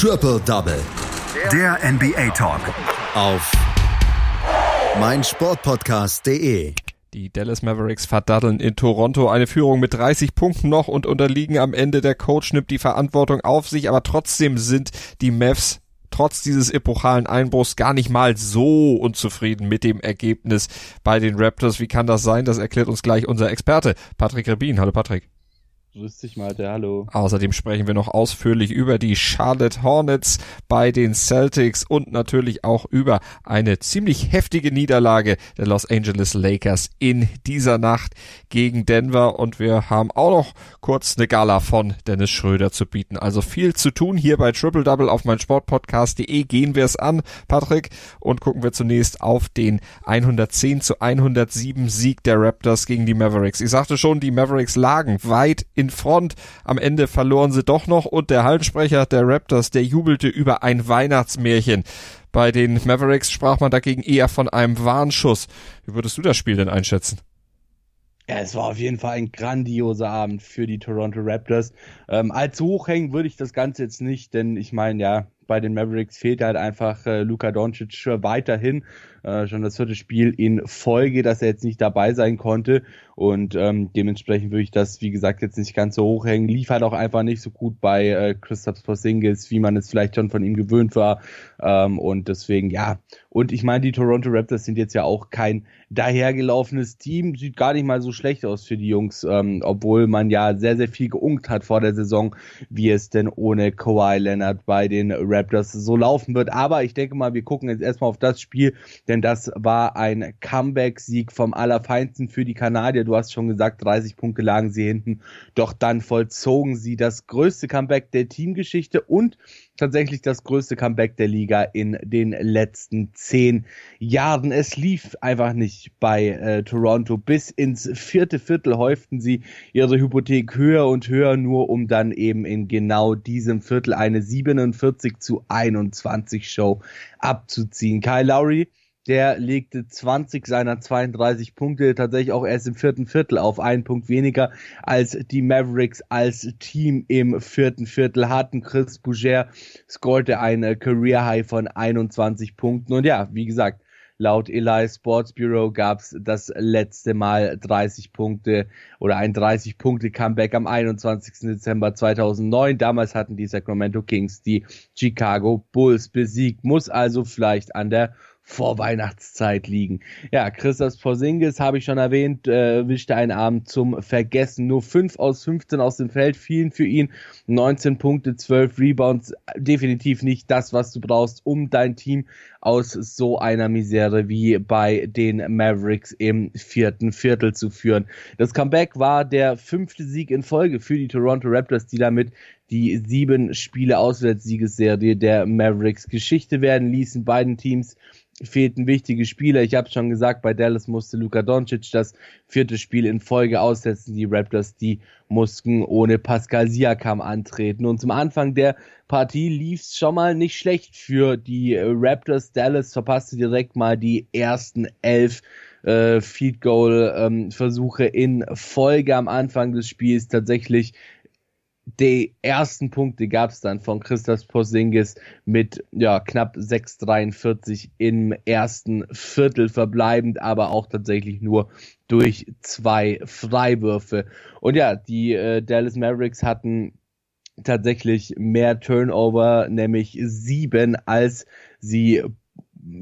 Triple Double. Der NBA Talk. Auf meinsportpodcast.de. Die Dallas Mavericks verdaddeln in Toronto eine Führung mit 30 Punkten noch und unterliegen am Ende. Der Coach nimmt die Verantwortung auf sich, aber trotzdem sind die Mavs trotz dieses epochalen Einbruchs gar nicht mal so unzufrieden mit dem Ergebnis bei den Raptors. Wie kann das sein? Das erklärt uns gleich unser Experte Patrick Rebin. Hallo Patrick. Grüß dich, Malte, hallo. Außerdem sprechen wir noch ausführlich über die Charlotte Hornets bei den Celtics und natürlich auch über eine ziemlich heftige Niederlage der Los Angeles Lakers in dieser Nacht gegen Denver und wir haben auch noch kurz eine Gala von Dennis Schröder zu bieten. Also viel zu tun hier bei Triple Double auf mein Sportpodcast.de. Gehen wir es an, Patrick, und gucken wir zunächst auf den 110 zu 107 Sieg der Raptors gegen die Mavericks. Ich sagte schon, die Mavericks lagen weit in Front. Am Ende verloren sie doch noch und der Hallensprecher der Raptors, der jubelte über ein Weihnachtsmärchen. Bei den Mavericks sprach man dagegen eher von einem Warnschuss. Wie würdest du das Spiel denn einschätzen? Ja, es war auf jeden Fall ein grandioser Abend für die Toronto Raptors. Ähm, allzu hoch hängen würde ich das Ganze jetzt nicht, denn ich meine, ja, bei den Mavericks fehlt halt einfach äh, Luka Doncic weiterhin äh, schon das vierte Spiel in Folge, dass er jetzt nicht dabei sein konnte. Und ähm, dementsprechend würde ich das, wie gesagt, jetzt nicht ganz so hochhängen. Lief halt auch einfach nicht so gut bei äh, Christoph Porzingis, wie man es vielleicht schon von ihm gewöhnt war. Ähm, und deswegen, ja. Und ich meine, die Toronto Raptors sind jetzt ja auch kein dahergelaufenes Team. Sieht gar nicht mal so schlecht aus für die Jungs, ähm, obwohl man ja sehr, sehr viel geunkt hat vor der Saison, wie es denn ohne Kawhi Leonard bei den Raptors so laufen wird. Aber ich denke mal, wir gucken jetzt erstmal auf das Spiel, denn das war ein Comeback-Sieg vom Allerfeinsten für die Kanadier. Du hast schon gesagt, 30 Punkte lagen sie hinten, doch dann vollzogen sie das größte Comeback der Teamgeschichte und tatsächlich das größte Comeback der Liga in den letzten zehn Jahren. Es lief einfach nicht bei äh, Toronto. Bis ins vierte Viertel häuften sie ihre Hypothek höher und höher, nur um dann eben in genau diesem Viertel eine 47 zu 21 Show abzuziehen. Kyle Lowry der legte 20 seiner 32 Punkte tatsächlich auch erst im vierten Viertel auf einen Punkt weniger als die Mavericks als Team im vierten Viertel hatten. Chris Bouger scorte ein Career High von 21 Punkten und ja, wie gesagt, Laut Eli Sports Bureau gab es das letzte Mal 30 Punkte oder ein 30 Punkte Comeback am 21. Dezember 2009. Damals hatten die Sacramento Kings die Chicago Bulls besiegt. Muss also vielleicht an der Vorweihnachtszeit liegen. Ja, Christoph Porzingis habe ich schon erwähnt, äh, wischte einen Abend zum Vergessen. Nur 5 aus 15 aus dem Feld fielen für ihn. 19 Punkte, 12 Rebounds. Definitiv nicht das, was du brauchst, um dein Team aus so einer Misere wie bei den Mavericks im vierten Viertel zu führen. Das Comeback war der fünfte Sieg in Folge für die Toronto Raptors, die damit die sieben Spiele Auswärtssiegesserie der Mavericks Geschichte werden ließen. Beiden Teams fehlten wichtige Spieler. Ich habe schon gesagt, bei Dallas musste Luka Doncic das vierte Spiel in Folge aussetzen. Die Raptors, die mussten ohne Pascal Siakam antreten. Und zum Anfang der Partie lief es schon mal nicht schlecht für die Raptors. Dallas verpasste direkt mal die ersten elf äh, Feed Goal ähm, Versuche in Folge am Anfang des Spiels tatsächlich die ersten Punkte gab es dann von Christoph Porzingis mit ja, knapp 6,43 im ersten Viertel verbleibend, aber auch tatsächlich nur durch zwei Freiwürfe. Und ja, die äh, Dallas Mavericks hatten tatsächlich mehr Turnover, nämlich sieben, als sie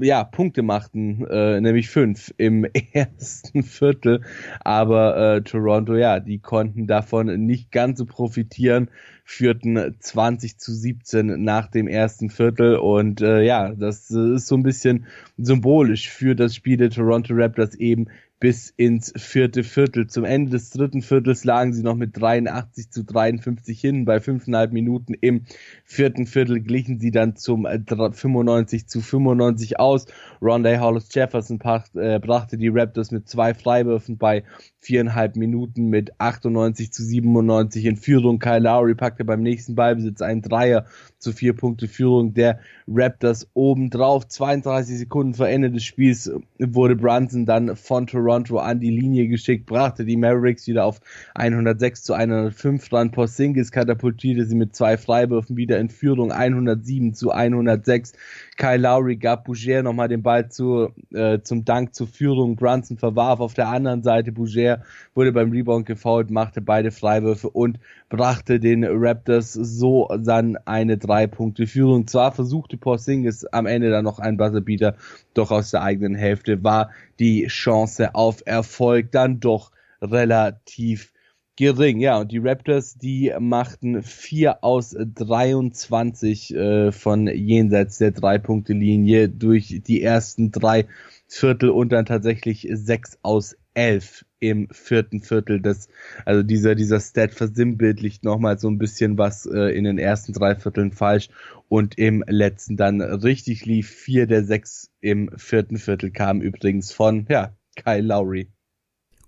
ja, Punkte machten, äh, nämlich fünf im ersten Viertel. Aber äh, Toronto, ja, die konnten davon nicht ganz so profitieren, führten 20 zu 17 nach dem ersten Viertel. Und äh, ja, das ist so ein bisschen symbolisch für das Spiel der Toronto Raptors eben bis ins vierte Viertel. Zum Ende des dritten Viertels lagen sie noch mit 83 zu 53 hin. Bei fünfeinhalb Minuten im vierten Viertel glichen sie dann zum 95 äh, zu 95 aus. Rondé Hollis Jefferson äh, brachte die Raptors mit zwei Freiwürfen bei viereinhalb Minuten mit 98 zu 97 in Führung. Kyle Lowry packte beim nächsten Ballbesitz einen Dreier zu vier Punkte Führung der Raptors obendrauf. 32 Sekunden vor Ende des Spiels wurde Brunson dann von Toronto Toronto an die Linie geschickt, brachte die Mavericks wieder auf 106 zu 105 ran. Porzingis katapultierte sie mit zwei Freiwürfen wieder in Führung 107 zu 106. Kyle Lowry gab Bouger nochmal den Ball zu, äh, zum Dank zur Führung. Brunson verwarf auf der anderen Seite. Bouger wurde beim Rebound gefoult, machte beide Freiwürfe und brachte den Raptors so dann eine Drei-Punkte-Führung. Zwar versuchte Porzingis am Ende dann noch ein Buzzerbeater, doch aus der eigenen Hälfte war die Chance auf Erfolg dann doch relativ gering. Ja, und die Raptors, die machten vier aus 23 äh, von jenseits der Drei-Punkte-Linie durch die ersten drei Viertel und dann tatsächlich sechs aus elf im vierten Viertel. Das, also dieser, dieser Stat versinnbildlicht nochmal so ein bisschen was äh, in den ersten drei Vierteln falsch und im letzten dann richtig lief. Vier der sechs im vierten Viertel kamen übrigens von, ja, Kyle Lowry.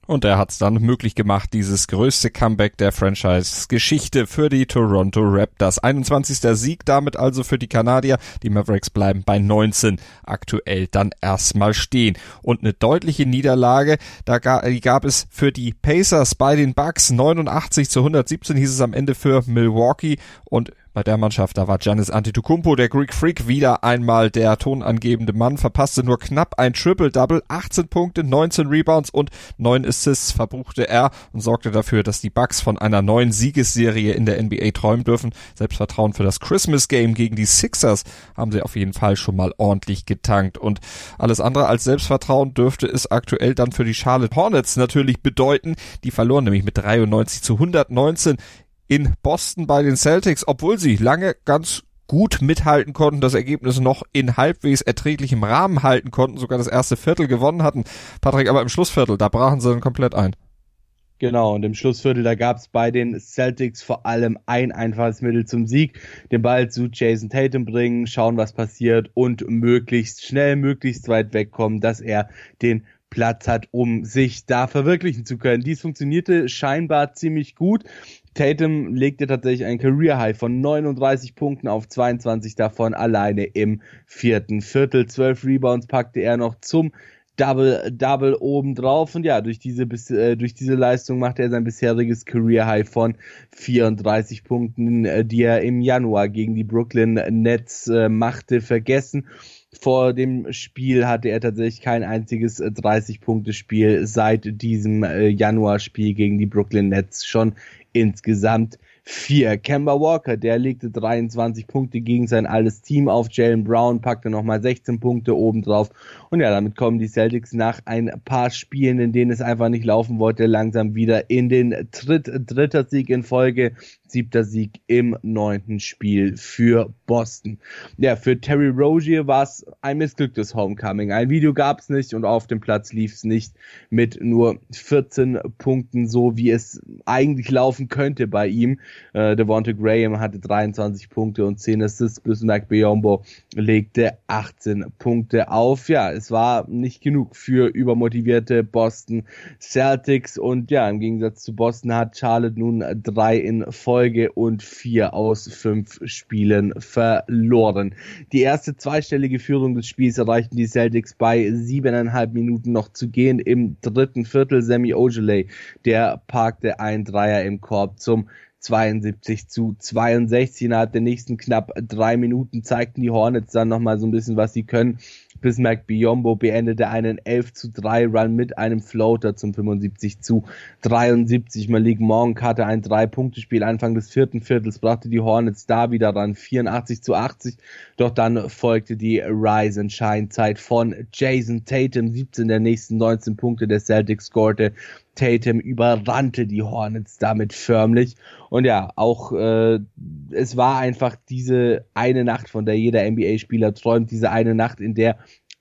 Und er hat es dann möglich gemacht, dieses größte Comeback der Franchise-Geschichte für die Toronto Raptors. 21. Sieg damit also für die Kanadier. Die Mavericks bleiben bei 19 aktuell dann erstmal stehen. Und eine deutliche Niederlage, da gab es für die Pacers bei den Bucks 89 zu 117 hieß es am Ende für Milwaukee und bei der Mannschaft. Da war Giannis Antetokounmpo, der Greek Freak, wieder einmal der tonangebende Mann, verpasste nur knapp ein Triple-Double, 18 Punkte, 19 Rebounds und 9 Assists verbuchte er und sorgte dafür, dass die Bucks von einer neuen Siegesserie in der NBA träumen dürfen. Selbstvertrauen für das Christmas Game gegen die Sixers haben sie auf jeden Fall schon mal ordentlich getankt und alles andere als Selbstvertrauen dürfte es aktuell dann für die Charlotte Hornets natürlich bedeuten. Die verloren nämlich mit 93 zu 119 in Boston bei den Celtics, obwohl sie lange ganz gut mithalten konnten, das Ergebnis noch in halbwegs erträglichem Rahmen halten konnten, sogar das erste Viertel gewonnen hatten. Patrick, aber im Schlussviertel, da brachen sie dann komplett ein. Genau, und im Schlussviertel, da gab es bei den Celtics vor allem ein einfaches Mittel zum Sieg. Den Ball zu Jason Tatum bringen, schauen, was passiert und möglichst schnell, möglichst weit wegkommen, dass er den Platz hat, um sich da verwirklichen zu können. Dies funktionierte scheinbar ziemlich gut. Tatum legte tatsächlich ein Career High von 39 Punkten auf 22 davon alleine im vierten Viertel. 12 Rebounds packte er noch zum Double Double obendrauf und ja, durch diese äh, durch diese Leistung machte er sein bisheriges Career High von 34 Punkten, äh, die er im Januar gegen die Brooklyn Nets äh, machte, vergessen. Vor dem Spiel hatte er tatsächlich kein einziges 30-Punkte-Spiel seit diesem Januar-Spiel gegen die Brooklyn Nets schon insgesamt vier. Kemba Walker, der legte 23 Punkte gegen sein altes Team auf. Jalen Brown packte nochmal 16 Punkte obendrauf. Und ja, damit kommen die Celtics nach ein paar Spielen, in denen es einfach nicht laufen wollte, langsam wieder in den Dritt, dritter Sieg in Folge siebter Sieg im neunten Spiel für Boston. Ja, für Terry Rozier war es ein missglücktes Homecoming. Ein Video gab es nicht und auf dem Platz lief es nicht mit nur 14 Punkten, so wie es eigentlich laufen könnte bei ihm. Äh, Devonta Graham hatte 23 Punkte und 10 Assists, bis Mac Biombo legte 18 Punkte auf. Ja, es war nicht genug für übermotivierte Boston Celtics und ja, im Gegensatz zu Boston hat Charlotte nun drei in Folge Folge und vier aus fünf Spielen verloren. Die erste zweistellige Führung des Spiels erreichten die Celtics bei siebeneinhalb Minuten noch zu gehen im dritten Viertel. Sammy Ojeley, der parkte ein Dreier im Korb zum 72 zu 62. Innerhalb der nächsten knapp drei Minuten zeigten die Hornets dann nochmal so ein bisschen, was sie können. Bismarck Biombo beendete einen 11 zu 3 Run mit einem Floater zum 75 zu 73. Malik Monk hatte ein 3-Punkte-Spiel Anfang des vierten Viertels, brachte die Hornets da wieder ran 84 zu 80. Doch dann folgte die Rise and Shine Zeit von Jason Tatum, 17 der nächsten 19 Punkte der Celtics scorte. Tatum überrannte die Hornets damit förmlich. Und ja, auch äh, es war einfach diese eine Nacht, von der jeder NBA-Spieler träumt, diese eine Nacht, in der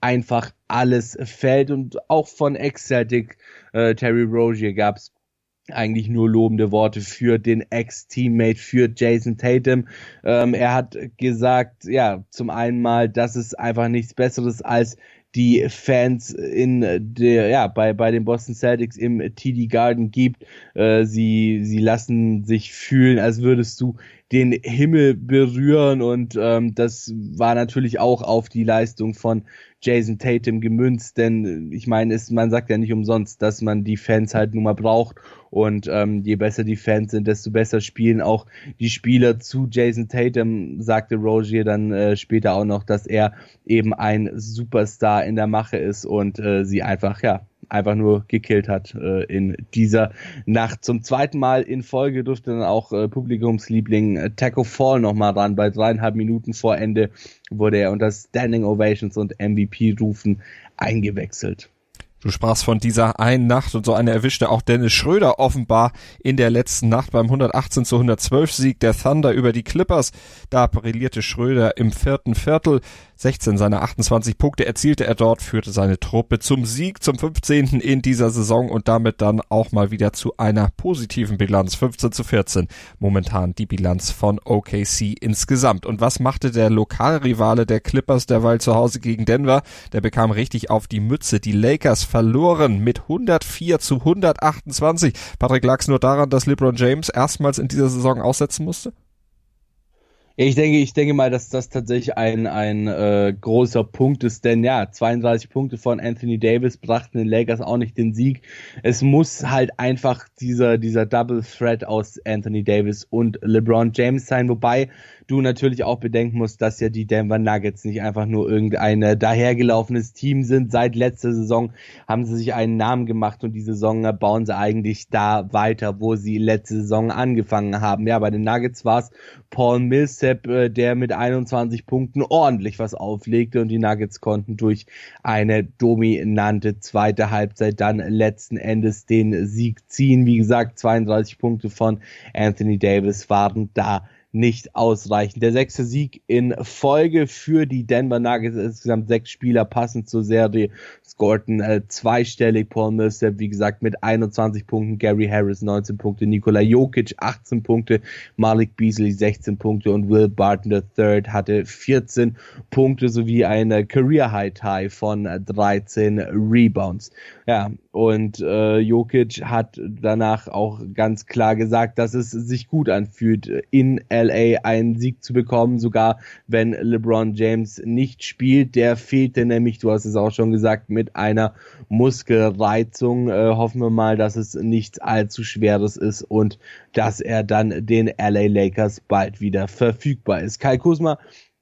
einfach alles fällt. Und auch von Ex-Celtic äh, Terry Rozier gab es eigentlich nur lobende Worte für den Ex-Teammate, für Jason Tatum. Ähm, er hat gesagt, ja, zum einen mal, dass es einfach nichts Besseres als die Fans in der, ja, bei, bei den Boston Celtics im TD Garden gibt. Äh, sie, sie lassen sich fühlen, als würdest du den Himmel berühren und ähm, das war natürlich auch auf die Leistung von Jason Tatum gemünzt, denn ich meine, man sagt ja nicht umsonst, dass man die Fans halt nun mal braucht. Und ähm, je besser die Fans sind, desto besser spielen auch die Spieler zu Jason Tatum, sagte Rogier dann äh, später auch noch, dass er eben ein Superstar in der Mache ist und äh, sie einfach, ja, einfach nur gekillt hat äh, in dieser Nacht. Zum zweiten Mal in Folge durfte dann auch äh, Publikumsliebling äh, Taco Fall nochmal ran. Bei dreieinhalb Minuten vor Ende wurde er unter Standing Ovations und MVP-Rufen eingewechselt. Du sprachst von dieser einen Nacht und so eine erwischte auch Dennis Schröder offenbar in der letzten Nacht beim 118 zu 112 Sieg der Thunder über die Clippers. Da brillierte Schröder im vierten Viertel. 16 seiner 28 Punkte erzielte er dort, führte seine Truppe zum Sieg, zum 15. in dieser Saison und damit dann auch mal wieder zu einer positiven Bilanz. 15 zu 14 momentan die Bilanz von OKC insgesamt. Und was machte der Lokalrivale der Clippers derweil zu Hause gegen Denver? Der bekam richtig auf die Mütze. Die Lakers verloren mit 104 zu 128. Patrick, lag's nur daran, dass LeBron James erstmals in dieser Saison aussetzen musste? Ich denke, ich denke mal, dass das tatsächlich ein, ein äh, großer Punkt ist, denn ja, 32 Punkte von Anthony Davis brachten den Lakers auch nicht den Sieg. Es muss halt einfach dieser, dieser Double Threat aus Anthony Davis und LeBron James sein, wobei du natürlich auch bedenken musst, dass ja die Denver Nuggets nicht einfach nur irgendein dahergelaufenes Team sind. Seit letzter Saison haben sie sich einen Namen gemacht und die Saison bauen sie eigentlich da weiter, wo sie letzte Saison angefangen haben. Ja, bei den Nuggets war es Paul Millsap, äh, der mit 21 Punkten ordentlich was auflegte und die Nuggets konnten durch eine dominante zweite Halbzeit dann letzten Endes den Sieg ziehen. Wie gesagt, 32 Punkte von Anthony Davis waren da nicht ausreichend. Der sechste Sieg in Folge für die Denver Nuggets. Insgesamt sechs Spieler passend zur Serie scorten äh, zweistellig. Paul Millsap, wie gesagt, mit 21 Punkten. Gary Harris 19 Punkte. Nikola Jokic 18 Punkte. Malik Beasley 16 Punkte. Und Will Barton III hatte 14 Punkte sowie eine Career High Tie von 13 Rebounds. Ja, und äh, Jokic hat danach auch ganz klar gesagt, dass es sich gut anfühlt, in LA einen Sieg zu bekommen, sogar wenn LeBron James nicht spielt. Der fehlte nämlich, du hast es auch schon gesagt, mit einer Muskelreizung. Äh, hoffen wir mal, dass es nichts allzu Schweres ist und dass er dann den LA Lakers bald wieder verfügbar ist. Kai Kusma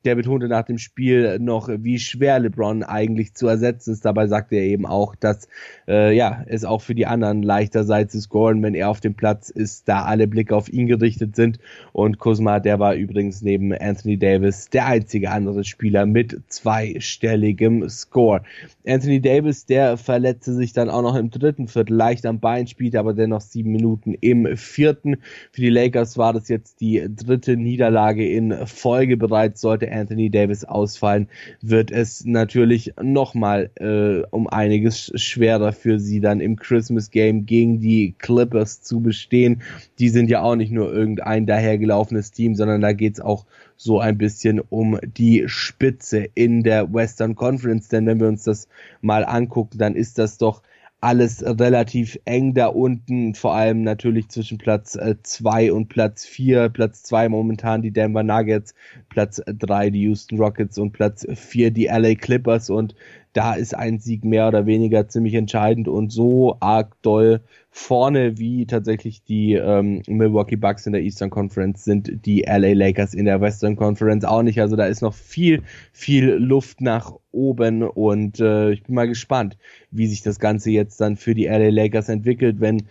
der betonte nach dem Spiel noch, wie schwer LeBron eigentlich zu ersetzen ist. Dabei sagte er eben auch, dass äh, ja es auch für die anderen leichter sei zu scoren, wenn er auf dem Platz ist, da alle Blicke auf ihn gerichtet sind. Und Kuzma, der war übrigens neben Anthony Davis der einzige andere Spieler mit zweistelligem Score. Anthony Davis, der verletzte sich dann auch noch im dritten Viertel leicht am Bein, spielte aber dennoch sieben Minuten im vierten. Für die Lakers war das jetzt die dritte Niederlage in Folge bereits, sollte Anthony Davis ausfallen, wird es natürlich nochmal äh, um einiges schwerer für sie dann im Christmas Game gegen die Clippers zu bestehen. Die sind ja auch nicht nur irgendein dahergelaufenes Team, sondern da geht's auch so ein bisschen um die Spitze in der Western Conference. Denn wenn wir uns das mal angucken, dann ist das doch alles relativ eng da unten, vor allem natürlich zwischen Platz 2 äh, und Platz 4. Platz 2 momentan die Denver Nuggets, Platz 3 die Houston Rockets und Platz 4 die LA Clippers und da ist ein Sieg mehr oder weniger ziemlich entscheidend und so arg doll vorne wie tatsächlich die ähm, Milwaukee Bucks in der Eastern Conference sind die LA Lakers in der Western Conference auch nicht. Also da ist noch viel, viel Luft nach oben und äh, ich bin mal gespannt, wie sich das Ganze jetzt dann für die LA Lakers entwickelt, wenn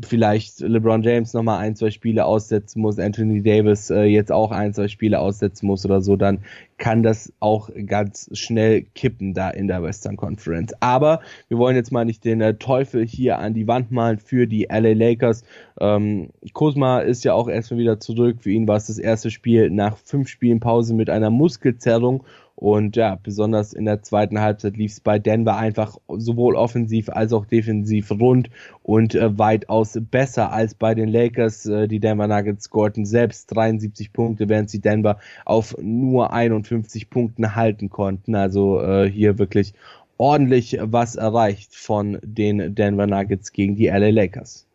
vielleicht LeBron James nochmal ein, zwei Spiele aussetzen muss, Anthony Davis äh, jetzt auch ein, zwei Spiele aussetzen muss oder so, dann kann das auch ganz schnell kippen da in der Western Conference. Aber wir wollen jetzt mal nicht den äh, Teufel hier an die Wand malen für die LA Lakers. Ähm, Kuzma ist ja auch erstmal wieder zurück. Für ihn war es das erste Spiel nach fünf Spielen Pause mit einer Muskelzerrung und ja, besonders in der zweiten Halbzeit lief es bei Denver einfach sowohl offensiv als auch defensiv rund und äh, weitaus besser als bei den Lakers. Äh, die Denver Nuggets scorten selbst 73 Punkte, während sie Denver auf nur 51 Punkten halten konnten. Also äh, hier wirklich ordentlich was erreicht von den Denver Nuggets gegen die LA Lakers.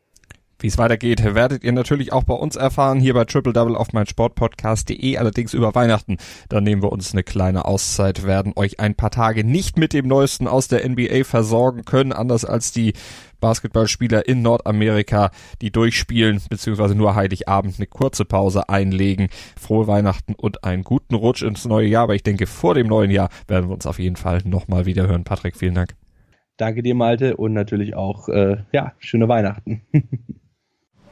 Wie es weitergeht, werdet ihr natürlich auch bei uns erfahren, hier bei Triple Double auf meinsportpodcast.de, allerdings über Weihnachten. Dann nehmen wir uns eine kleine Auszeit, werden euch ein paar Tage nicht mit dem Neuesten aus der NBA versorgen können, anders als die Basketballspieler in Nordamerika, die durchspielen, beziehungsweise nur Heiligabend eine kurze Pause einlegen. Frohe Weihnachten und einen guten Rutsch ins neue Jahr, aber ich denke, vor dem neuen Jahr werden wir uns auf jeden Fall nochmal wieder hören. Patrick, vielen Dank. Danke dir, Malte, und natürlich auch, äh, ja, schöne Weihnachten.